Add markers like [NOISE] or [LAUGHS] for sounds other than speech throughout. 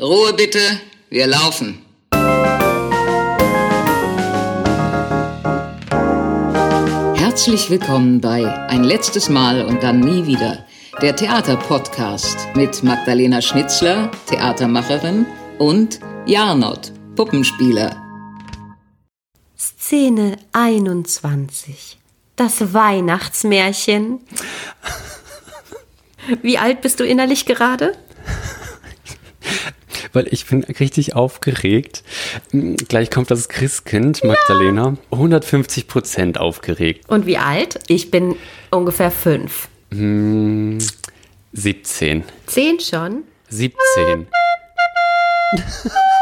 Ruhe bitte, wir laufen. Herzlich willkommen bei Ein letztes Mal und dann nie wieder, der Theaterpodcast mit Magdalena Schnitzler, Theatermacherin, und Jarnot, Puppenspieler. Szene 21. Das Weihnachtsmärchen. [LAUGHS] Wie alt bist du innerlich gerade? [LAUGHS] weil ich bin richtig aufgeregt. Hm, gleich kommt das Christkind, Magdalena. 150 Prozent aufgeregt. Und wie alt? Ich bin ungefähr fünf. Hm, 17. Zehn schon? 17. [LAUGHS]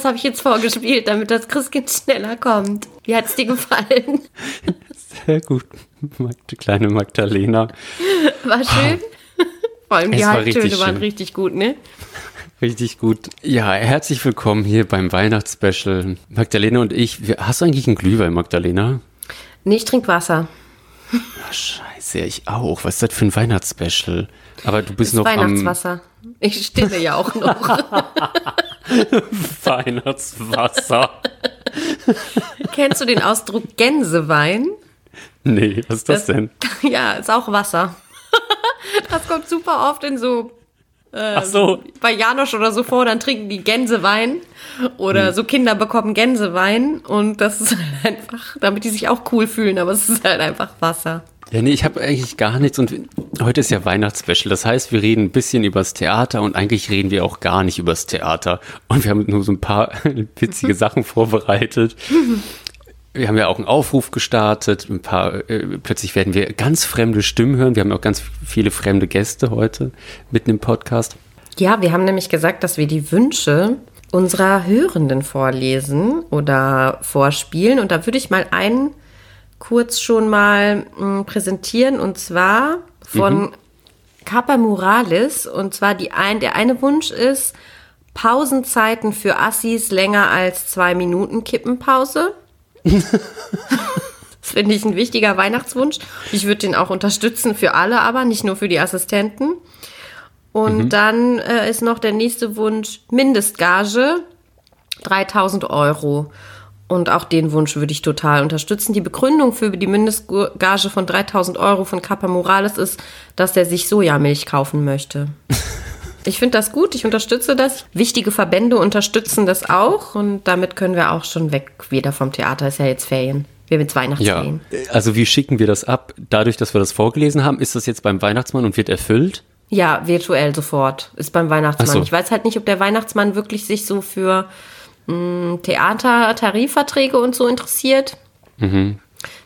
Das habe ich jetzt vorgespielt, damit das Christkind schneller kommt. Wie hat es dir gefallen? Sehr gut, die kleine Magdalena. War schön. Vor allem die Halbtöne waren richtig gut, ne? Richtig gut. Ja, herzlich willkommen hier beim Weihnachtsspecial. Magdalena und ich. Hast du eigentlich einen Glühwein, Magdalena? Nee, ich trinke Wasser. Ach, scheiße, ich auch. Was ist das für ein Weihnachtsspecial? Aber du bist das noch Weihnachtswasser. Am ich stille ja auch noch. [LAUGHS] [LAUGHS] Weihnachtswasser. Kennst du den Ausdruck Gänsewein? Nee, was ist das, das denn? [LAUGHS] Ja, ist auch Wasser. [LAUGHS] Das kommt super oft in so äh, so. bei Janosch oder so vor, dann trinken die Gänsewein oder hm. so Kinder bekommen Gänsewein und das ist halt einfach, damit die sich auch cool fühlen, aber es ist halt einfach Wasser. Ja, nee, ich habe eigentlich gar nichts und heute ist ja Weihnachtsspecial. Das heißt, wir reden ein bisschen übers Theater und eigentlich reden wir auch gar nicht übers Theater. Und wir haben nur so ein paar [LAUGHS] witzige Sachen vorbereitet. Wir haben ja auch einen Aufruf gestartet, ein paar, äh, plötzlich werden wir ganz fremde Stimmen hören. Wir haben auch ganz viele fremde Gäste heute mitten im Podcast. Ja, wir haben nämlich gesagt, dass wir die Wünsche unserer Hörenden vorlesen oder vorspielen. Und da würde ich mal einen kurz schon mal mh, hm, präsentieren und zwar von mhm. Capa Morales. Und zwar die ein, der eine Wunsch ist Pausenzeiten für Assis länger als zwei Minuten Kippenpause. [LAUGHS] das finde ich ein wichtiger Weihnachtswunsch. Ich würde den auch unterstützen für alle, aber nicht nur für die Assistenten. Und mhm. dann äh, ist noch der nächste Wunsch Mindestgage 3000 Euro. Und auch den Wunsch würde ich total unterstützen. Die Begründung für die Mindestgage von 3000 Euro von Capa Morales ist, dass er sich Sojamilch kaufen möchte. [LAUGHS] Ich finde das gut, ich unterstütze das. Wichtige Verbände unterstützen das auch und damit können wir auch schon weg wieder vom Theater. Ist ja jetzt Ferien. Wir jetzt Weihnachtsferien. Ja, also wie schicken wir das ab? Dadurch, dass wir das vorgelesen haben, ist das jetzt beim Weihnachtsmann und wird erfüllt? Ja, virtuell sofort. Ist beim Weihnachtsmann. So. Ich weiß halt nicht, ob der Weihnachtsmann wirklich sich so für Theater, Tarifverträge und so interessiert. Mhm.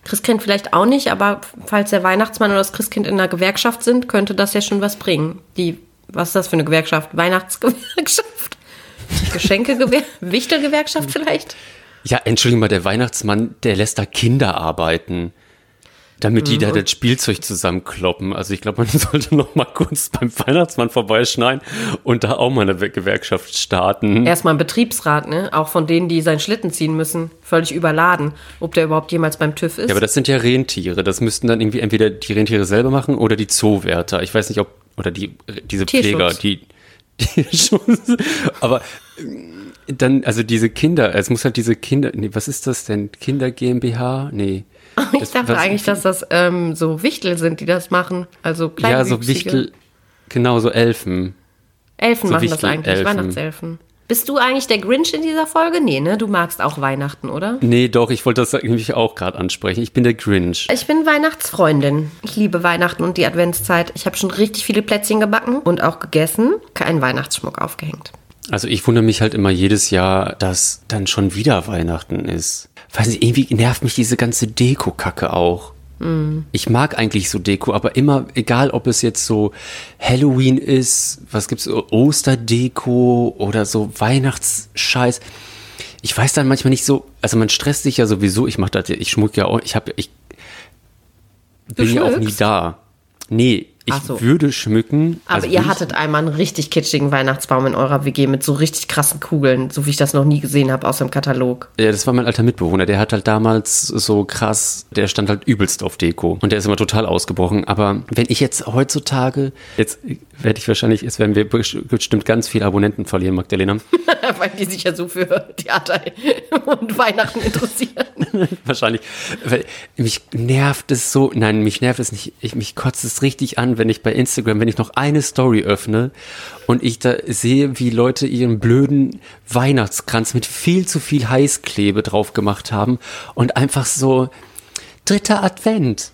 Christkind vielleicht auch nicht, aber falls der Weihnachtsmann oder das Christkind in einer Gewerkschaft sind, könnte das ja schon was bringen. Die, was ist das für eine Gewerkschaft? Weihnachtsgewerkschaft? Geschenkegewerkschaft? [LAUGHS] Wichtelgewerkschaft vielleicht? Ja, entschuldigung mal, der Weihnachtsmann, der lässt da Kinder arbeiten damit die mhm. da das Spielzeug zusammenkloppen. Also ich glaube, man [LAUGHS] sollte noch mal kurz beim Weihnachtsmann vorbeischneiden und da auch mal eine Gewerkschaft starten. Erstmal ein Betriebsrat, ne? Auch von denen, die seinen Schlitten ziehen müssen. Völlig überladen. Ob der überhaupt jemals beim TÜV ist. Ja, aber das sind ja Rentiere. Das müssten dann irgendwie entweder die Rentiere selber machen oder die Zoowärter. Ich weiß nicht, ob, oder die, diese Pfleger, die, [LAUGHS] aber dann, also diese Kinder, es muss halt diese Kinder, nee, was ist das denn? Kinder GmbH? Nee. Ich das, dachte eigentlich, dass das ähm, so Wichtel sind, die das machen. Also kleine Ja, so Wichtel, genau, so Elfen. Elfen so machen Wichtel, das eigentlich, Elfen. Weihnachtselfen. Bist du eigentlich der Grinch in dieser Folge? Nee, ne? Du magst auch Weihnachten, oder? Nee, doch, ich wollte das nämlich auch gerade ansprechen. Ich bin der Grinch. Ich bin Weihnachtsfreundin. Ich liebe Weihnachten und die Adventszeit. Ich habe schon richtig viele Plätzchen gebacken und auch gegessen. Keinen Weihnachtsschmuck aufgehängt. Also ich wundere mich halt immer jedes Jahr, dass dann schon wieder Weihnachten ist weiß nicht, irgendwie nervt mich diese ganze Deko-Kacke auch. Mm. Ich mag eigentlich so Deko, aber immer, egal ob es jetzt so Halloween ist, was gibt's, Osterdeko oder so Weihnachtsscheiß. ich weiß dann manchmal nicht so, also man stresst sich ja sowieso, ich mach das, ja- ich schmuck ja auch, ich habe, ich bin ja auch nie da. Nee, ich so. würde schmücken. Aber also ihr hattet einmal einen richtig kitschigen Weihnachtsbaum in eurer WG mit so richtig krassen Kugeln, so wie ich das noch nie gesehen habe aus dem Katalog. Ja, das war mein alter Mitbewohner. Der hat halt damals so krass, der stand halt übelst auf Deko. Und der ist immer total ausgebrochen. Aber wenn ich jetzt heutzutage, jetzt werde ich wahrscheinlich, jetzt werden wir bestimmt ganz viele Abonnenten verlieren, Magdalena. [LAUGHS] Weil die sich ja so für Theater und Weihnachten interessieren. [LAUGHS] wahrscheinlich. Weil mich nervt es so, nein, mich nervt es nicht. Ich, mich kotzt es richtig an, wenn ich bei Instagram, wenn ich noch eine Story öffne und ich da sehe, wie Leute ihren blöden Weihnachtskranz mit viel zu viel Heißklebe drauf gemacht haben und einfach so dritter Advent,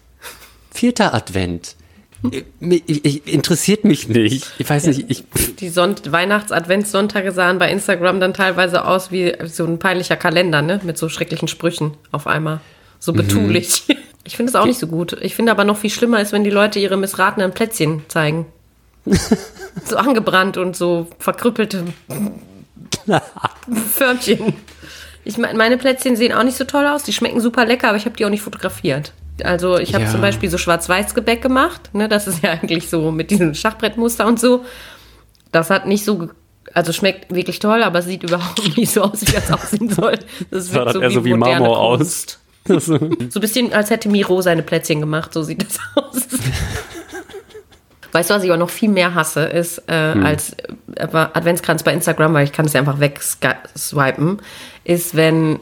vierter Advent. Ich, ich, ich, interessiert mich nicht. Ich weiß nicht, ich, Die Son Weihnachts-Adventssonntage sahen bei Instagram dann teilweise aus wie so ein peinlicher Kalender, ne? Mit so schrecklichen Sprüchen auf einmal. So betulich. Ich finde es auch nicht so gut. Ich finde aber noch viel schlimmer ist, wenn die Leute ihre missratenen Plätzchen zeigen. [LAUGHS] so angebrannt und so verkrüppelte [LAUGHS] Förmchen. Ich meine, meine Plätzchen sehen auch nicht so toll aus. Die schmecken super lecker, aber ich habe die auch nicht fotografiert. Also ich habe Ja. zum Beispiel so Schwarz-Weiß-Gebäck gemacht. Ne? Das ist ja eigentlich so mit diesem Schachbrettmuster und so. Das hat nicht so, also schmeckt wirklich toll, aber es sieht überhaupt [LAUGHS] nicht so aus, wie das aussehen soll. Das sah das eher so wie Marmor aus. [LAUGHS] So ein bisschen, als hätte Miro seine Plätzchen gemacht, so sieht das aus. [LAUGHS] Weißt du, was ich auch noch viel mehr hasse, ist äh, Hm. als äh, Adventskranz bei Instagram, weil ich kann es ja einfach wegswipen, ist, wenn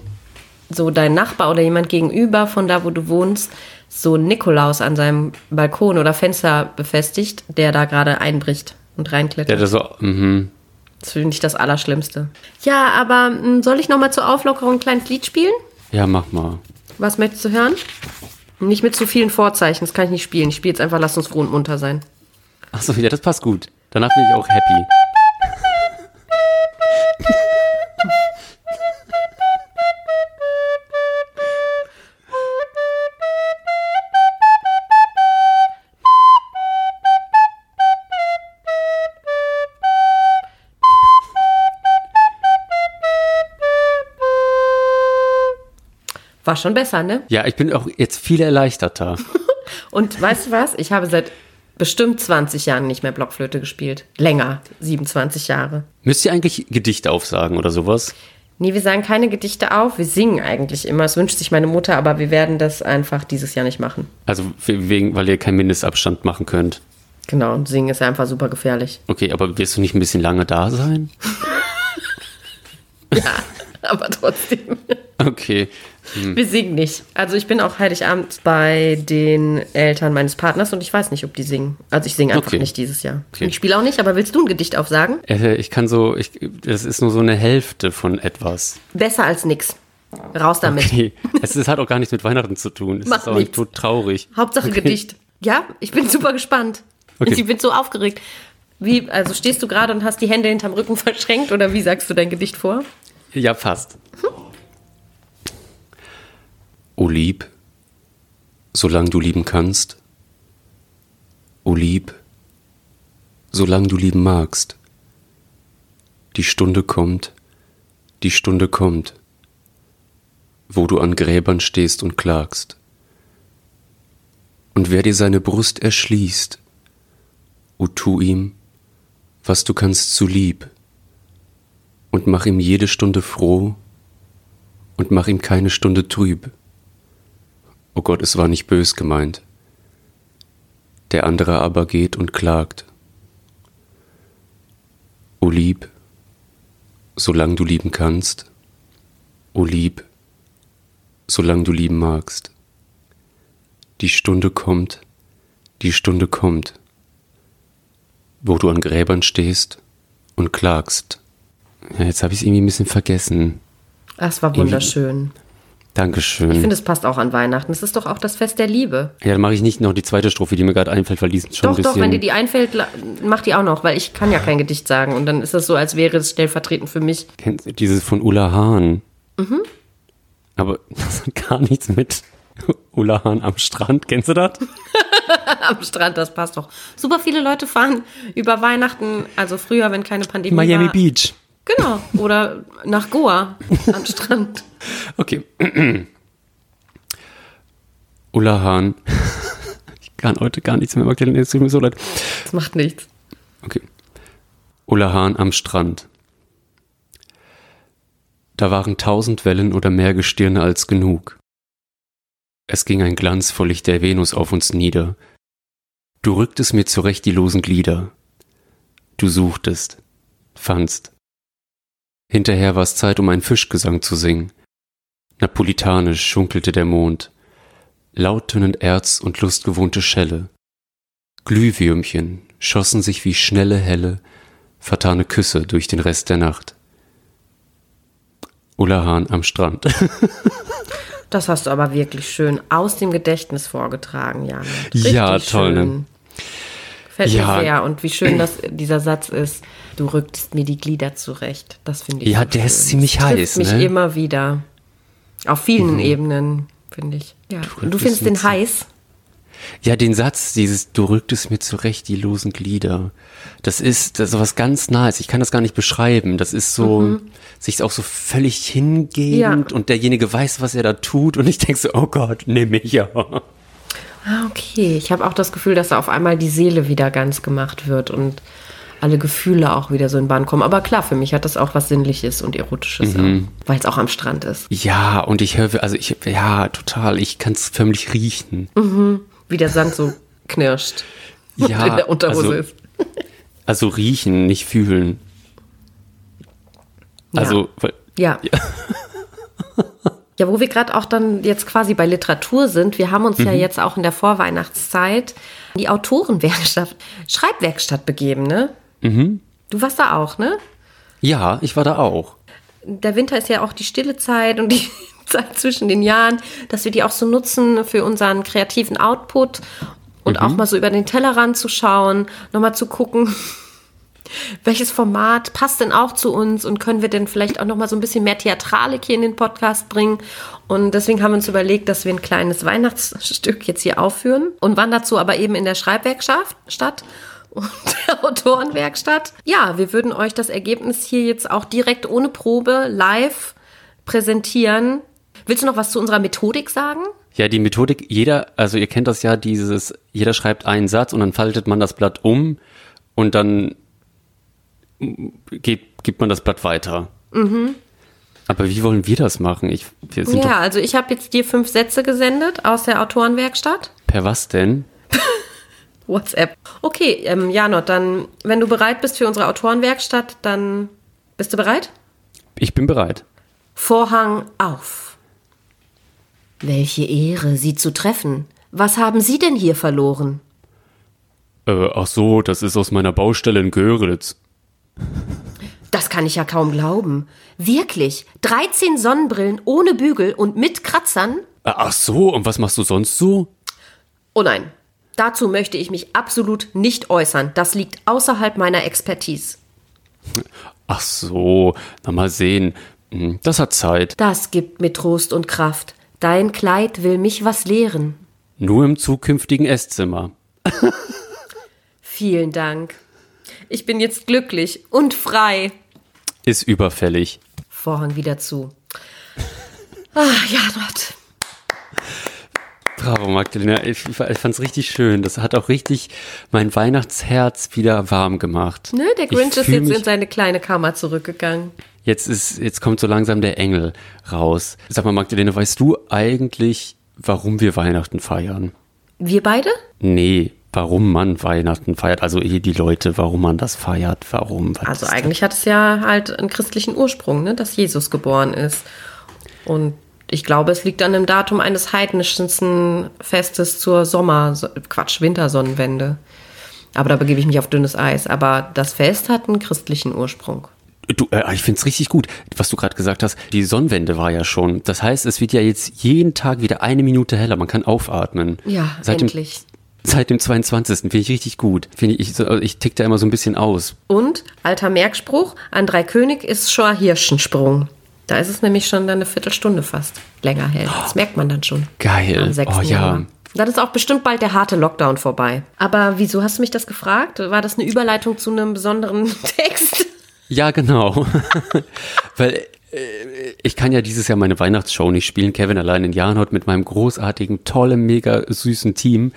so dein Nachbar oder jemand gegenüber von da, wo du wohnst, so Nikolaus an seinem Balkon oder Fenster befestigt, der da gerade einbricht und reinklettert. der da so, mhm. Das finde ich das Allerschlimmste. Ja, aber mh, soll ich noch mal zur Auflockerung ein kleines Lied spielen? ja, mach mal. Was möchtest du hören? Nicht mit zu vielen Vorzeichen, das kann ich nicht spielen. Ich spiele jetzt einfach Lass uns froh und munter sein. Achso, ja, das passt gut. Danach bin ich auch happy. [LAUGHS] War schon besser, ne? Ja, ich bin auch jetzt viel erleichterter. [LAUGHS] Und weißt du was? Ich habe seit bestimmt 20 Jahren nicht mehr Blockflöte gespielt. Länger, 27 Jahre. Müsst ihr eigentlich Gedichte aufsagen oder sowas? Nee, wir sagen keine Gedichte auf, wir singen eigentlich immer. Es wünscht sich meine Mutter, aber wir werden das einfach dieses Jahr nicht machen. Also wegen, weil ihr keinen Mindestabstand machen könnt. Genau, und singen ist einfach super gefährlich. Okay, aber wirst du nicht ein bisschen lange da sein? [LAUGHS] Ja, aber trotzdem. Okay. Wir singen nicht. Also ich bin auch Heiligabend bei den Eltern meines Partners und ich weiß nicht, ob die singen. Also ich singe einfach Okay. nicht dieses Jahr. Okay. Ich spiele auch nicht, aber willst du ein Gedicht aufsagen? Äh, Ich kann so, ich, das ist nur so eine Hälfte von etwas. Besser als nix. Raus damit. Okay. Es ist, hat auch gar nichts mit Weihnachten zu tun. Es Macht ist auch nichts. tot traurig. Hauptsache Gedicht. Ja, ich bin super gespannt. Okay. Ich bin so aufgeregt. Wie, also stehst du gerade und hast die Hände hinterm Rücken verschränkt oder wie sagst du dein Gedicht vor? Ja, fast. O lieb, solang du lieben kannst. O lieb, solang du lieben magst. Die Stunde kommt, die Stunde kommt, wo du an Gräbern stehst und klagst. Und wer dir seine Brust erschließt, o tu ihm, was du kannst zu lieb und mach ihm jede Stunde froh und mach ihm keine Stunde trüb. O Gott, es war nicht bös gemeint. Der andere aber geht und klagt. O lieb, solang du lieben kannst. O lieb, solang du lieben magst. Die Stunde kommt, die Stunde kommt, wo du an Gräbern stehst und klagst. Ja, jetzt habe ich es irgendwie ein bisschen vergessen. Das war wunderschön. Dankeschön. Ich finde, es passt auch an Weihnachten. Es ist doch auch das Fest der Liebe. ja, dann mache ich nicht noch die zweite Strophe, die mir gerade einfällt, weil die ist schon Doch, ein bisschen. doch, wenn dir die einfällt, mach die auch noch, weil ich kann ja kein Gedicht sagen. Und dann ist es so, als wäre es stellvertretend für mich. Kennst du dieses von Ulla Hahn? Mhm. Aber das hat gar nichts mit Ulla Hahn am Strand. Kennst du das? [LAUGHS] Am Strand, das passt doch. Super viele Leute fahren über Weihnachten, also früher, wenn keine Pandemie Miami war, Beach. Genau. Oder nach Goa am Strand. Okay. Ulla Hahn. Ich kann heute gar nichts mehr Magdalena, es tut mir so leid. Das macht nichts. Okay. Ulla Hahn am Strand. Da waren tausend Wellen oder mehr Gestirne als genug. Es ging ein Glanz vor Licht der Venus auf uns nieder. Du rücktest mir zurecht die losen Glieder. Du suchtest, fandst. Hinterher war es Zeit, um einen Fischgesang zu singen. Napolitanisch schunkelte der Mond, lauttönend Erz und lustgewohnte Schelle. Glühwürmchen schossen sich wie schnelle, helle, vertane Küsse durch den Rest der Nacht. Ulla Hahn am Strand. [LAUGHS] Das hast du aber wirklich schön aus dem Gedächtnis vorgetragen, Jan. Ja, toll, ne? Gefällt Ja. mir sehr. Und wie schön das, dieser Satz ist, du rückst mir die Glieder zurecht. Das finde ich Ja, so der ist schön. ziemlich das trifft heiß, mich ne? Mhm. immer wieder. Auf vielen Ebenen, finde ich. Ja. Und du findest den heiß? Ja, den Satz, dieses Du rücktest mir zurecht die losen Glieder. Das ist, das ist was ganz Nahes. Ich kann das gar nicht beschreiben. Das ist so, sich auch so völlig hingebend Ja. und derjenige weiß, was er da tut und ich denke so, oh Gott, nimm mich ja. Ah, okay. Ich habe auch das Gefühl, dass da auf einmal die Seele wieder ganz gemacht wird und alle Gefühle auch wieder so in Bahn kommen. Aber klar, für mich hat das auch was Sinnliches und Erotisches, Mhm. weil es auch am Strand ist. Ja, und ich höre, also ich, ja, total, ich kann es förmlich riechen. Wie der Sand so knirscht Ja, in der Unterhose also- ist. Also riechen, nicht fühlen. Also, weil- Ja. Ja, wo wir gerade auch dann jetzt quasi bei Literatur sind, wir haben uns ja Mhm. jetzt auch in der Vorweihnachtszeit die Autorenwerkstatt, Schreibwerkstatt begeben, ne? Mhm. Du warst da auch, ne? ja, ich war da auch. Der Winter ist ja auch die stille Zeit und die [LAUGHS] Zeit zwischen den Jahren, dass wir die auch so nutzen für unseren kreativen Output und auch mal so über den Tellerrand zu schauen, nochmal zu gucken, [LAUGHS] welches Format passt denn auch zu uns und können wir denn vielleicht auch nochmal so ein bisschen mehr Theatralik hier in den Podcast bringen. Und deswegen haben wir uns überlegt, dass wir ein kleines Weihnachtsstück jetzt hier aufführen und wann dazu aber eben in der Schreibwerkstatt statt und [LAUGHS] der Autorenwerkstatt. Ja, wir würden euch das Ergebnis hier jetzt auch direkt ohne Probe live präsentieren. Willst du noch was zu unserer Methodik sagen? Ja, die Methodik, jeder, also ihr kennt das ja, dieses, jeder schreibt einen Satz und dann faltet man das Blatt um und dann gibt, gibt man das Blatt weiter. Aber wie wollen wir das machen? Ich, wir sind Ja, also ich habe jetzt dir fünf Sätze gesendet aus der Autorenwerkstatt. per was denn? [LAUGHS] WhatsApp. Okay, ähm, Janot, dann, wenn du bereit bist für unsere Autorenwerkstatt, dann bist du bereit? Ich bin bereit. Vorhang auf. Welche Ehre, Sie zu treffen. Was haben Sie denn hier verloren? Äh, ach so, das ist aus meiner Baustelle in Göritz. Das kann ich ja kaum glauben. Wirklich, 13 Sonnenbrillen ohne Bügel und mit Kratzern? Äh, Ach so, und was machst du sonst so? Oh nein, dazu möchte ich mich absolut nicht äußern. Das liegt außerhalb meiner Expertise. Ach so, na mal sehen. Hm, Das hat Zeit. Das gibt mir Trost und Kraft. Dein Kleid will mich was lehren. Nur im zukünftigen Esszimmer. Vielen Dank. Ich bin jetzt glücklich und frei. Ist überfällig. Vorhang wieder zu. Ah, Janot. Bravo, Magdalena. Ich, ich fand's richtig schön. Das hat auch richtig mein Weihnachtsherz wieder warm gemacht. Ne, der Grinch ist jetzt in seine kleine Kammer zurückgegangen. Jetzt ist, jetzt kommt so langsam der Engel raus. Sag mal, Magdalena, weißt du eigentlich, warum wir Weihnachten feiern? Wir beide? Nee, warum man Weihnachten feiert. Also eh die Leute, warum man das feiert, warum. Also eigentlich hat es ja halt einen christlichen Ursprung, ne, dass Jesus geboren ist. Und ich glaube, es liegt an dem Datum eines heidnischen Festes zur Sommer, Quatsch, Wintersonnenwende. Aber da begebe ich mich auf dünnes Eis. Aber das Fest hat einen christlichen Ursprung. Du, äh, ich find's richtig gut, was du gerade gesagt hast. Die Sonnenwende war ja schon. Das heißt, es wird ja jetzt jeden Tag wieder eine Minute heller. Man kann aufatmen. Ja, seit endlich. Dem, seit dem 22. Finde ich richtig gut. Finde ich, ich, ich tick da immer so ein bisschen aus. Und, alter Merkspruch, an drei König ist schon Hirschensprung. Da ist es nämlich schon dann eine Viertelstunde fast länger hell. Das merkt man dann schon. Geil. Am 6. Oh ja. Dann ist auch bestimmt bald der harte Lockdown vorbei. Aber wieso hast du mich das gefragt? War das eine Überleitung zu einem besonderen [LAUGHS] Text? Ja, genau. [LAUGHS] Weil äh, ich kann ja dieses Jahr meine Weihnachtsshow nicht spielen. Kevin allein in Jahrnot mit meinem großartigen, tollen, mega süßen Team.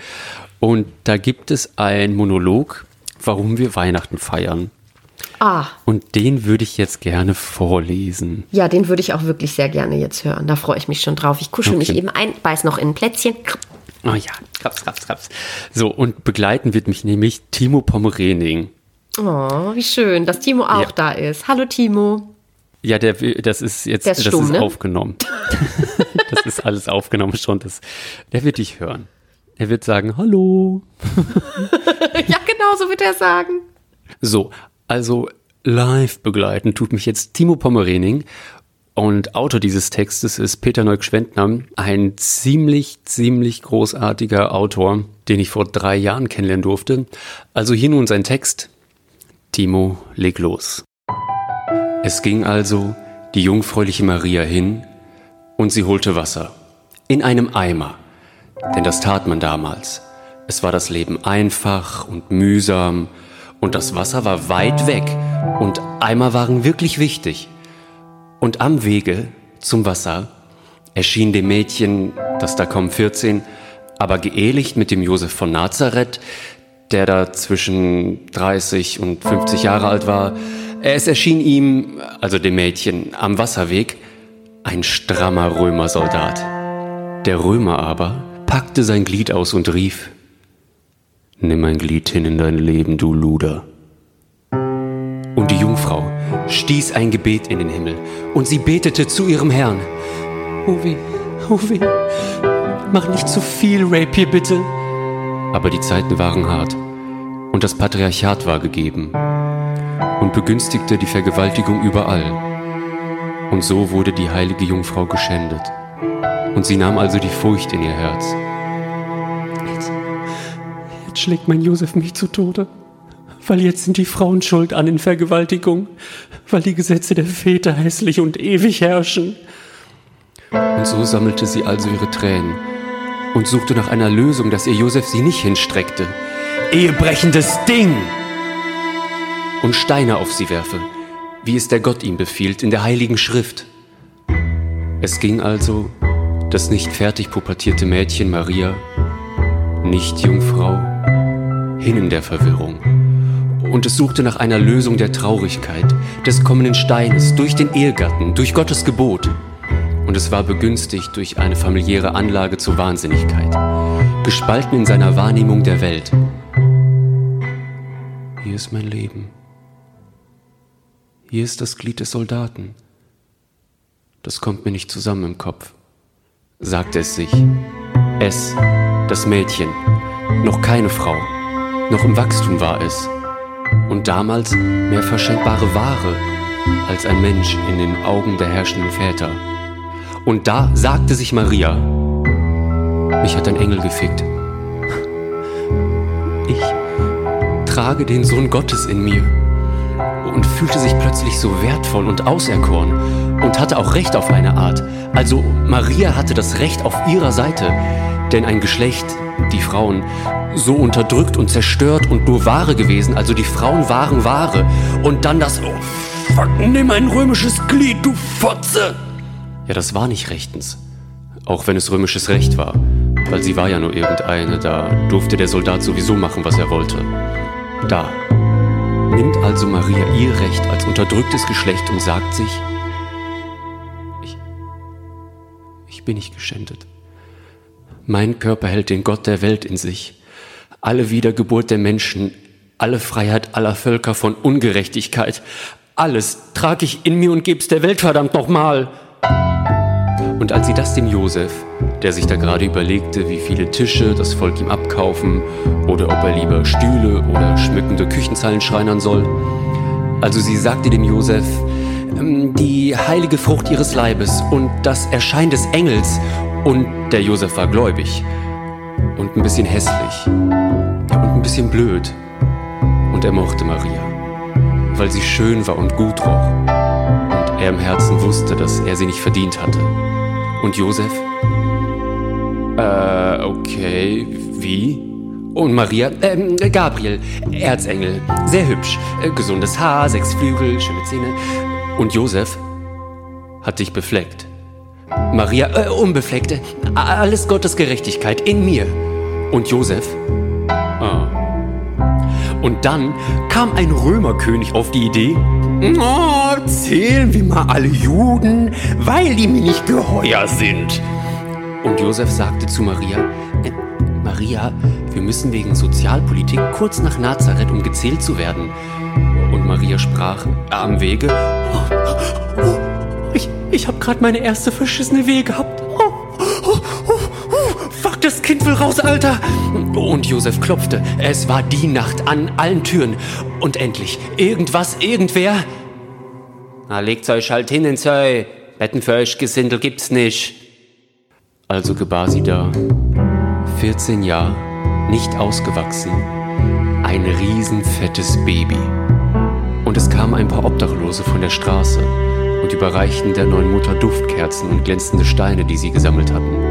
Und da gibt es einen Monolog, warum wir Weihnachten feiern. Ah. Und den würde ich jetzt gerne vorlesen. Ja, den würde ich auch wirklich sehr gerne jetzt hören. Da freue ich mich schon drauf. Ich kuschel okay. mich eben ein, beiß noch in ein Plätzchen. Oh ja, kraps, kraps, kraps. So, und begleiten wird mich nämlich Timo Pommerening. Oh, wie schön, dass Timo auch ja. da ist. Hallo Timo. Ja, der, das ist jetzt ist das stumm, ist ne? aufgenommen. [LAUGHS] das ist alles aufgenommen schon. Das, der wird dich hören. Er wird sagen, hallo. [LAUGHS] ja, genau, so wird er sagen. So, also live begleiten tut mich jetzt Timo Pommerening und Autor dieses Textes ist Peter Neuk-Schwendner, ein ziemlich, ziemlich großartiger Autor, den ich vor drei Jahren kennenlernen durfte. Also hier nun sein Text. Timo, leg los. Es ging also die jungfräuliche Maria hin und sie holte Wasser. In einem Eimer. Denn das tat man damals. Es war das Leben einfach und mühsam und das Wasser war weit weg und Eimer waren wirklich wichtig. Und am Wege zum Wasser erschien dem Mädchen, das da kaum 14, aber geehelicht mit dem Josef von Nazareth, der da zwischen 30 und 50 Jahre alt war, es erschien ihm, also dem Mädchen, am Wasserweg ein strammer Römersoldat. Der Römer aber packte sein Glied aus und rief, Nimm ein Glied hin in dein Leben, du Luder. Und die Jungfrau stieß ein Gebet in den Himmel und sie betete zu ihrem Herrn. Oh weh, oh weh, mach nicht zu viel Rapier bitte. Aber die Zeiten waren hart und das Patriarchat war gegeben und begünstigte die Vergewaltigung überall. Und so wurde die heilige Jungfrau geschändet. Und sie nahm also die Furcht in ihr Herz. Jetzt, schlägt mein Josef mich zu Tode weil jetzt sind die Frauen schuld an den Vergewaltigungen, weil die Gesetze der Väter hässlich und ewig herrschen. Und so sammelte sie also ihre Tränen und suchte nach einer Lösung, dass ihr Josef sie nicht hinstreckte. Ehebrechendes Ding! Und Steine auf sie werfe, wie es der Gott ihm befiehlt in der heiligen Schrift. Es ging also das nicht fertig pubertierte Mädchen Maria, nicht Jungfrau, hin in der Verwirrung und es suchte nach einer Lösung der Traurigkeit, des kommenden Steines, durch den Ehegatten, durch Gottes Gebot. Und es war begünstigt durch eine familiäre Anlage zur Wahnsinnigkeit, gespalten in seiner Wahrnehmung der Welt. Hier ist mein Leben. Hier ist das Glied des Soldaten. Das kommt mir nicht zusammen im Kopf, sagte es sich. Es, das Mädchen, noch keine Frau, noch im Wachstum war es und damals mehr verschenkbare Ware als ein Mensch in den Augen der herrschenden Väter. Und da sagte sich Maria, mich hat ein Engel gefickt. Ich trage den Sohn Gottes in mir und fühlte sich plötzlich so wertvoll und auserkoren und hatte auch Recht auf eine Art. Also Maria hatte das Recht auf ihrer Seite, denn ein Geschlecht, die Frauen, so unterdrückt und zerstört und nur Ware gewesen, also die Frauen waren Ware. Und dann das, oh fuck, nimm ein römisches Glied, du Fotze! Ja, das war nicht rechtens. Auch wenn es römisches Recht war. Weil sie war ja nur irgendeine, da durfte der Soldat sowieso machen, was er wollte. Da. Nimmt also Maria ihr Recht als unterdrücktes Geschlecht und sagt sich, ich, ich bin nicht geschändet. Mein Körper hält den Gott der Welt in sich. Alle Wiedergeburt der Menschen, alle Freiheit aller Völker von Ungerechtigkeit, alles trage ich in mir und geb's der Welt verdammt nochmal. Und als sie das dem Josef, der sich da gerade überlegte, wie viele Tische das Volk ihm abkaufen oder ob er lieber Stühle oder schmückende Küchenzeilen schreinern soll, also sie sagte dem Josef, ähm, die heilige Frucht ihres Leibes und das Erscheinen des Engels und der Josef war gläubig und ein bisschen hässlich und ein bisschen blöd. Und er mochte Maria, weil sie schön war und gut roch. Und er im Herzen wusste, dass er sie nicht verdient hatte. Und Josef? Äh, okay, wie? Und Maria, ähm, Gabriel, Erzengel, sehr hübsch, äh, gesundes Haar, sechs Flügel, schöne Zähne. Und Josef hat dich befleckt. Maria, äh, unbefleckte, alles Gottes Gerechtigkeit in mir. Und Josef? Ah. Und dann kam ein Römerkönig auf die Idee, oh, zählen wir mal alle Juden, weil die mir nicht geheuer sind. Und Josef sagte zu Maria, äh, Maria, wir müssen wegen Sozialpolitik kurz nach Nazareth, um gezählt zu werden. Und Maria sprach am Wege, oh, oh, ich, ich habe gerade meine erste verschissene Wehe gehabt. Das Kind will raus, Alter. Und Josef klopfte. Es war die Nacht an allen Türen. Und endlich, irgendwas, irgendwer. Na, legt's euch halt hin ins Heu. Betten für euch Gesindel gibt's nicht. Also gebar sie da. 14 Jahre, nicht ausgewachsen. Ein riesenfettes Baby. Und es kamen ein paar Obdachlose von der Straße und überreichten der neuen Mutter Duftkerzen und glänzende Steine, die sie gesammelt hatten.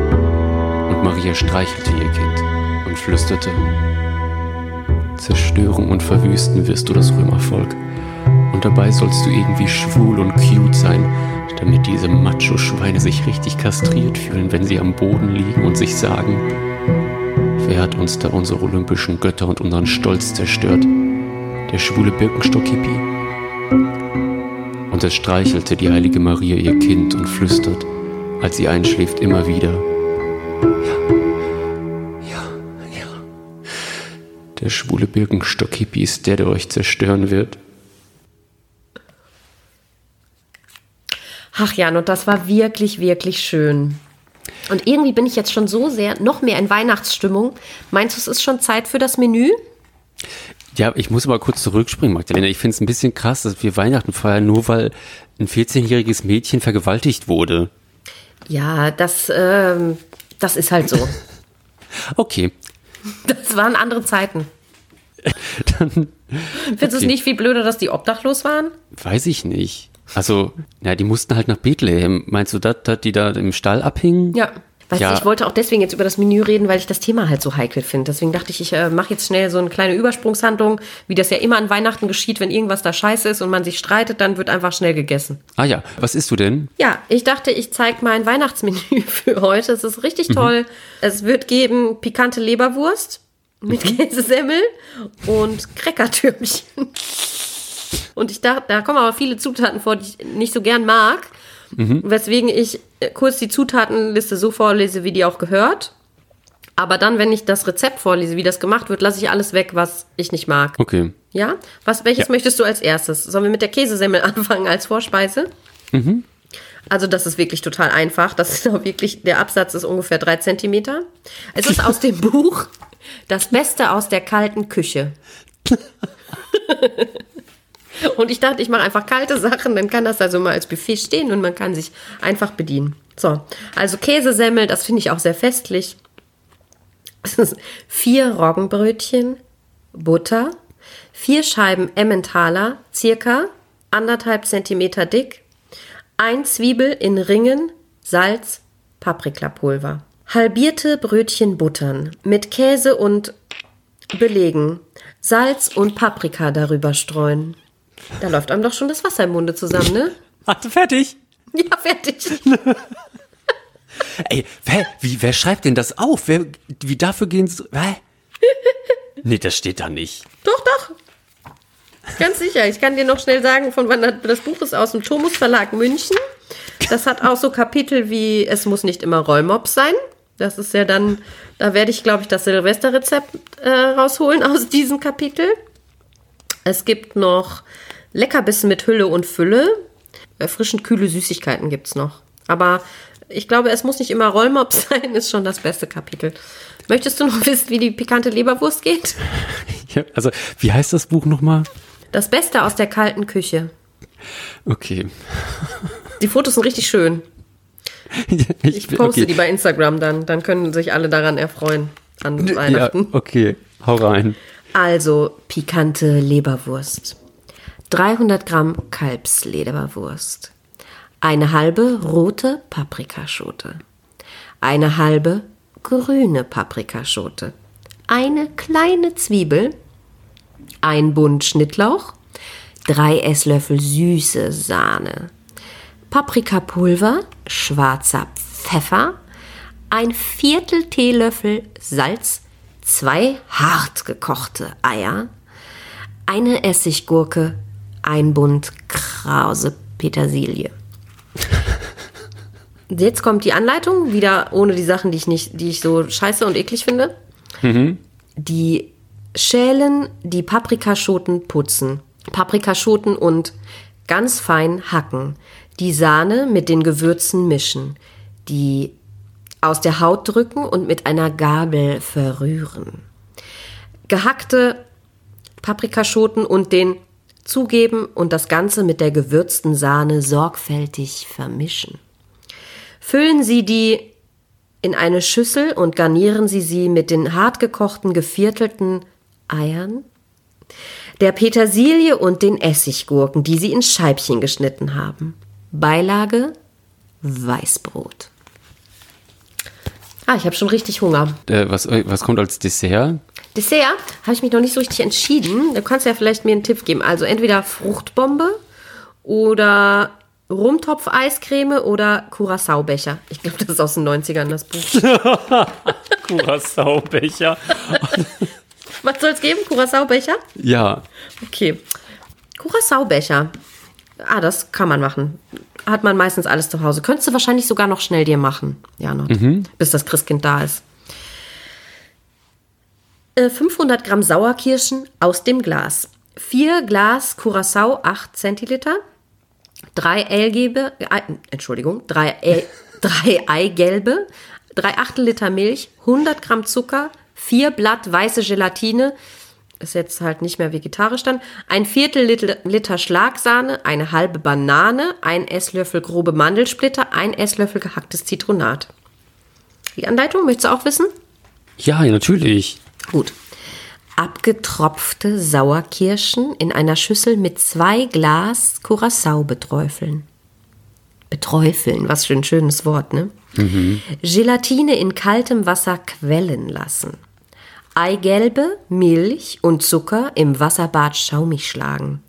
Maria streichelte ihr Kind und flüsterte, Zerstören und verwüsten wirst du das Römervolk. Und dabei sollst du irgendwie schwul und cute sein, damit diese Macho-Schweine sich richtig kastriert fühlen, wenn sie am Boden liegen und sich sagen, wer hat uns da unsere olympischen Götter und unseren Stolz zerstört? Der schwule Birkenstock-Hippie? Und es streichelte die heilige Maria ihr Kind und flüstert, als sie einschläft, immer wieder, ja, ja, ja, der schwule Birkenstock-Hippie ist der, der euch zerstören wird. Ach Jan, und das war wirklich, wirklich schön. Und irgendwie bin ich jetzt schon so sehr, noch mehr in Weihnachtsstimmung. Meinst du, es ist schon Zeit für das Menü? Ja, ich muss aber kurz zurückspringen, Magdalena. Ich finde es ein bisschen krass, dass wir Weihnachten feiern, nur weil ein 14-jähriges Mädchen vergewaltigt wurde. Ja, das, ähm, das ist halt so. [LAUGHS] okay. Das waren andere Zeiten. [LAUGHS] Dann, Findest okay. du es nicht viel blöder, dass die obdachlos waren? Weiß ich nicht. Also, ja, die mussten halt nach Bethlehem. Meinst du, dass die da im Stall abhingen? Ja. Weißt ja. du, ich wollte auch deswegen jetzt über das Menü reden, weil ich das Thema halt so heikel finde. Deswegen dachte ich, ich äh, mache jetzt schnell so eine kleine Übersprungshandlung, wie das ja immer an Weihnachten geschieht, wenn irgendwas da scheiße ist und man sich streitet, dann wird einfach schnell gegessen. Ah ja, was isst du denn? Ja, ich dachte, ich zeige mein Weihnachtsmenü [LAUGHS] für heute. Es ist richtig mhm. toll. Es wird geben pikante Leberwurst mit mhm. Käsesemmel und Kreckertürmchen. Und ich dachte, da kommen aber viele Zutaten vor, die ich nicht so gern mag. Mhm. Weswegen ich äh, kurz die Zutatenliste so vorlese, wie die auch gehört. Aber dann, wenn ich das Rezept vorlese, wie das gemacht wird, lasse ich alles weg, was ich nicht mag. Okay. Ja? Was, welches ja. möchtest du als erstes? Sollen wir mit der Käsesemmel [LAUGHS] anfangen als Vorspeise? Mhm. Also das ist wirklich total einfach. Das ist auch wirklich, der Absatz ist ungefähr drei Zentimeter. Es ist aus dem Buch Das Beste aus der kalten Küche. [LAUGHS] Und ich dachte, ich mache einfach kalte Sachen, dann kann das also mal als Buffet stehen und man kann sich einfach bedienen. So, also Käsesemmel, das finde ich auch sehr festlich. vier Roggenbrötchen, Butter, vier Scheiben Emmentaler, circa anderthalb Zentimeter dick, ein Zwiebel in Ringen, Salz, Paprikapulver. Halbierte Brötchen buttern, mit Käse und belegen, Salz und Paprika darüber streuen. Da läuft einem doch schon das Wasser im Munde zusammen, ne? [LAUGHS] Warte, fertig? Ja, fertig. [LAUGHS] Ey, wer, wie, wer schreibt denn das auf? Wer, wie dafür gehen so. Hä? [LAUGHS] Nee, das steht da nicht. Doch, doch. Ganz sicher. Ich kann dir noch schnell sagen, von wann das Buch ist aus dem Thomas Verlag München. Das hat auch so Kapitel wie Es muss nicht immer Rollmops sein. Das ist ja dann, da werde ich, glaube ich, das Silvesterrezept äh, rausholen aus diesem Kapitel. Es gibt noch Leckerbissen mit Hülle und Fülle. Erfrischend kühle Süßigkeiten gibt es noch. Aber ich glaube, es muss nicht immer Rollmops [LAUGHS] sein, ist schon das beste Kapitel. Möchtest du noch wissen, wie die pikante Leberwurst geht? [LAUGHS] Ja, also, wie heißt das Buch nochmal? Das Beste aus der kalten Küche. Okay. Die Fotos sind richtig schön. [LAUGHS] Ja, ich, ich, poste okay. die bei Instagram dann, dann können sich alle daran erfreuen an Weihnachten. Ja, okay, hau rein. Also pikante Leberwurst. 300 Gramm Kalbsleberwurst. Eine halbe rote Paprikaschote. Eine halbe grüne Paprikaschote. eine kleine Zwiebel, ein Bund Schnittlauch, drei Esslöffel süße Sahne, Paprikapulver, schwarzer Pfeffer, ein Viertel Teelöffel Salz, zwei hart gekochte Eier, eine Essiggurke, ein Bund krause Petersilie. Jetzt kommt die Anleitung, wieder ohne die Sachen, die ich nicht, die ich so scheiße und eklig finde. Die schälen die Paprikaschoten putzen. Paprikaschoten und ganz fein hacken. Die Sahne mit den Gewürzen mischen. Die aus der Haut drücken und mit einer Gabel verrühren. Gehackte Paprikaschoten und den zugeben und das Ganze mit der gewürzten Sahne sorgfältig vermischen. Füllen Sie die in eine Schüssel und garnieren Sie sie mit den hartgekochten geviertelten Eiern, der Petersilie und den Essiggurken, die Sie in Scheibchen geschnitten haben. Beilage Weißbrot. Ah, ich habe schon richtig Hunger. Äh, was, was kommt als Dessert? Dessert habe ich mich noch nicht so richtig entschieden. Du kannst ja vielleicht mir einen Tipp geben. Also entweder Fruchtbombe oder Rumtopf-Eiscreme oder Curacao-Becher. Ich glaube, das ist aus den 90ern, das Buch. [LAUGHS] Curacao-Becher. [LAUGHS] Was soll es geben? Curacao-Becher? Ja. Okay. Curacao-Becher. Ah, das kann man machen. Hat man meistens alles zu Hause. Könntest du wahrscheinlich sogar noch schnell dir machen, Janot, bis das Christkind da ist. Äh, 500 Gramm Sauerkirschen aus dem Glas. 4 Glas Curacao, 8 Zentiliter. 3 Eigelbe, äh, Entschuldigung, 3, El, [LAUGHS] drei Eigelbe, 3 Achtel Liter Milch, 100 Gramm Zucker, 4 Blatt weiße Gelatine, ist jetzt halt nicht mehr vegetarisch dann, ein Viertel Liter, Liter Schlagsahne, eine halbe Banane, ein Esslöffel grobe Mandelsplitter, ein Esslöffel gehacktes Zitronat. Die Anleitung, möchtest du auch wissen? Ja, natürlich. Gut. Abgetropfte Sauerkirschen in einer Schüssel mit zwei Glas Curacao beträufeln. Beträufeln, was für ein schönes Wort, ne? Gelatine in kaltem Wasser quellen lassen. Eigelbe, Milch und Zucker im Wasserbad schaumig schlagen.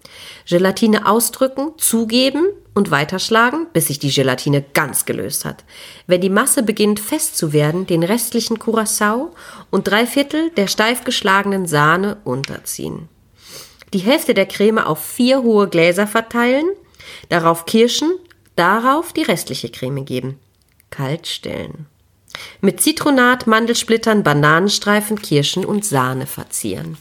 Gelatine ausdrücken, zugeben und weiterschlagen, bis sich die Gelatine ganz gelöst hat. Wenn die Masse beginnt fest zu werden, den restlichen Curacao und drei Viertel der steif geschlagenen Sahne unterziehen. Die Hälfte der Creme auf vier hohe Gläser verteilen, darauf Kirschen, darauf die restliche Creme geben. Kalt stellen. Mit Zitronat, Mandelsplittern, Bananenstreifen, Kirschen und Sahne verzieren.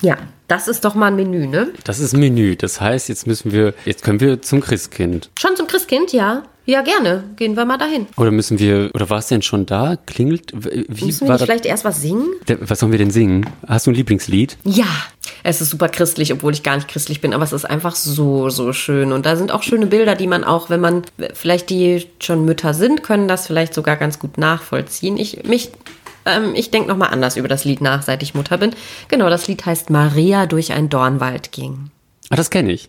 Ja, das ist doch mal ein Menü, ne? Das ist Menü. Das heißt, jetzt müssen wir, jetzt können wir zum Christkind. Schon zum Christkind, ja? Ja, gerne. Gehen wir mal dahin. Oder müssen wir, oder war es denn schon da? Klingelt? Wie Müssen wir vielleicht erst was singen? Was sollen wir denn singen? Hast du ein Lieblingslied? Ja, es ist super christlich, obwohl ich gar nicht christlich bin, aber es ist einfach so, so schön. Und da sind auch schöne Bilder, die man auch, wenn man vielleicht die schon Mütter sind, können das vielleicht sogar ganz gut nachvollziehen. Ich, mich, ähm, ich denke nochmal anders über das Lied nach, seit ich Mutter bin. Genau, das Lied heißt Maria durch ein Dornwald ging. Ah, das kenne ich.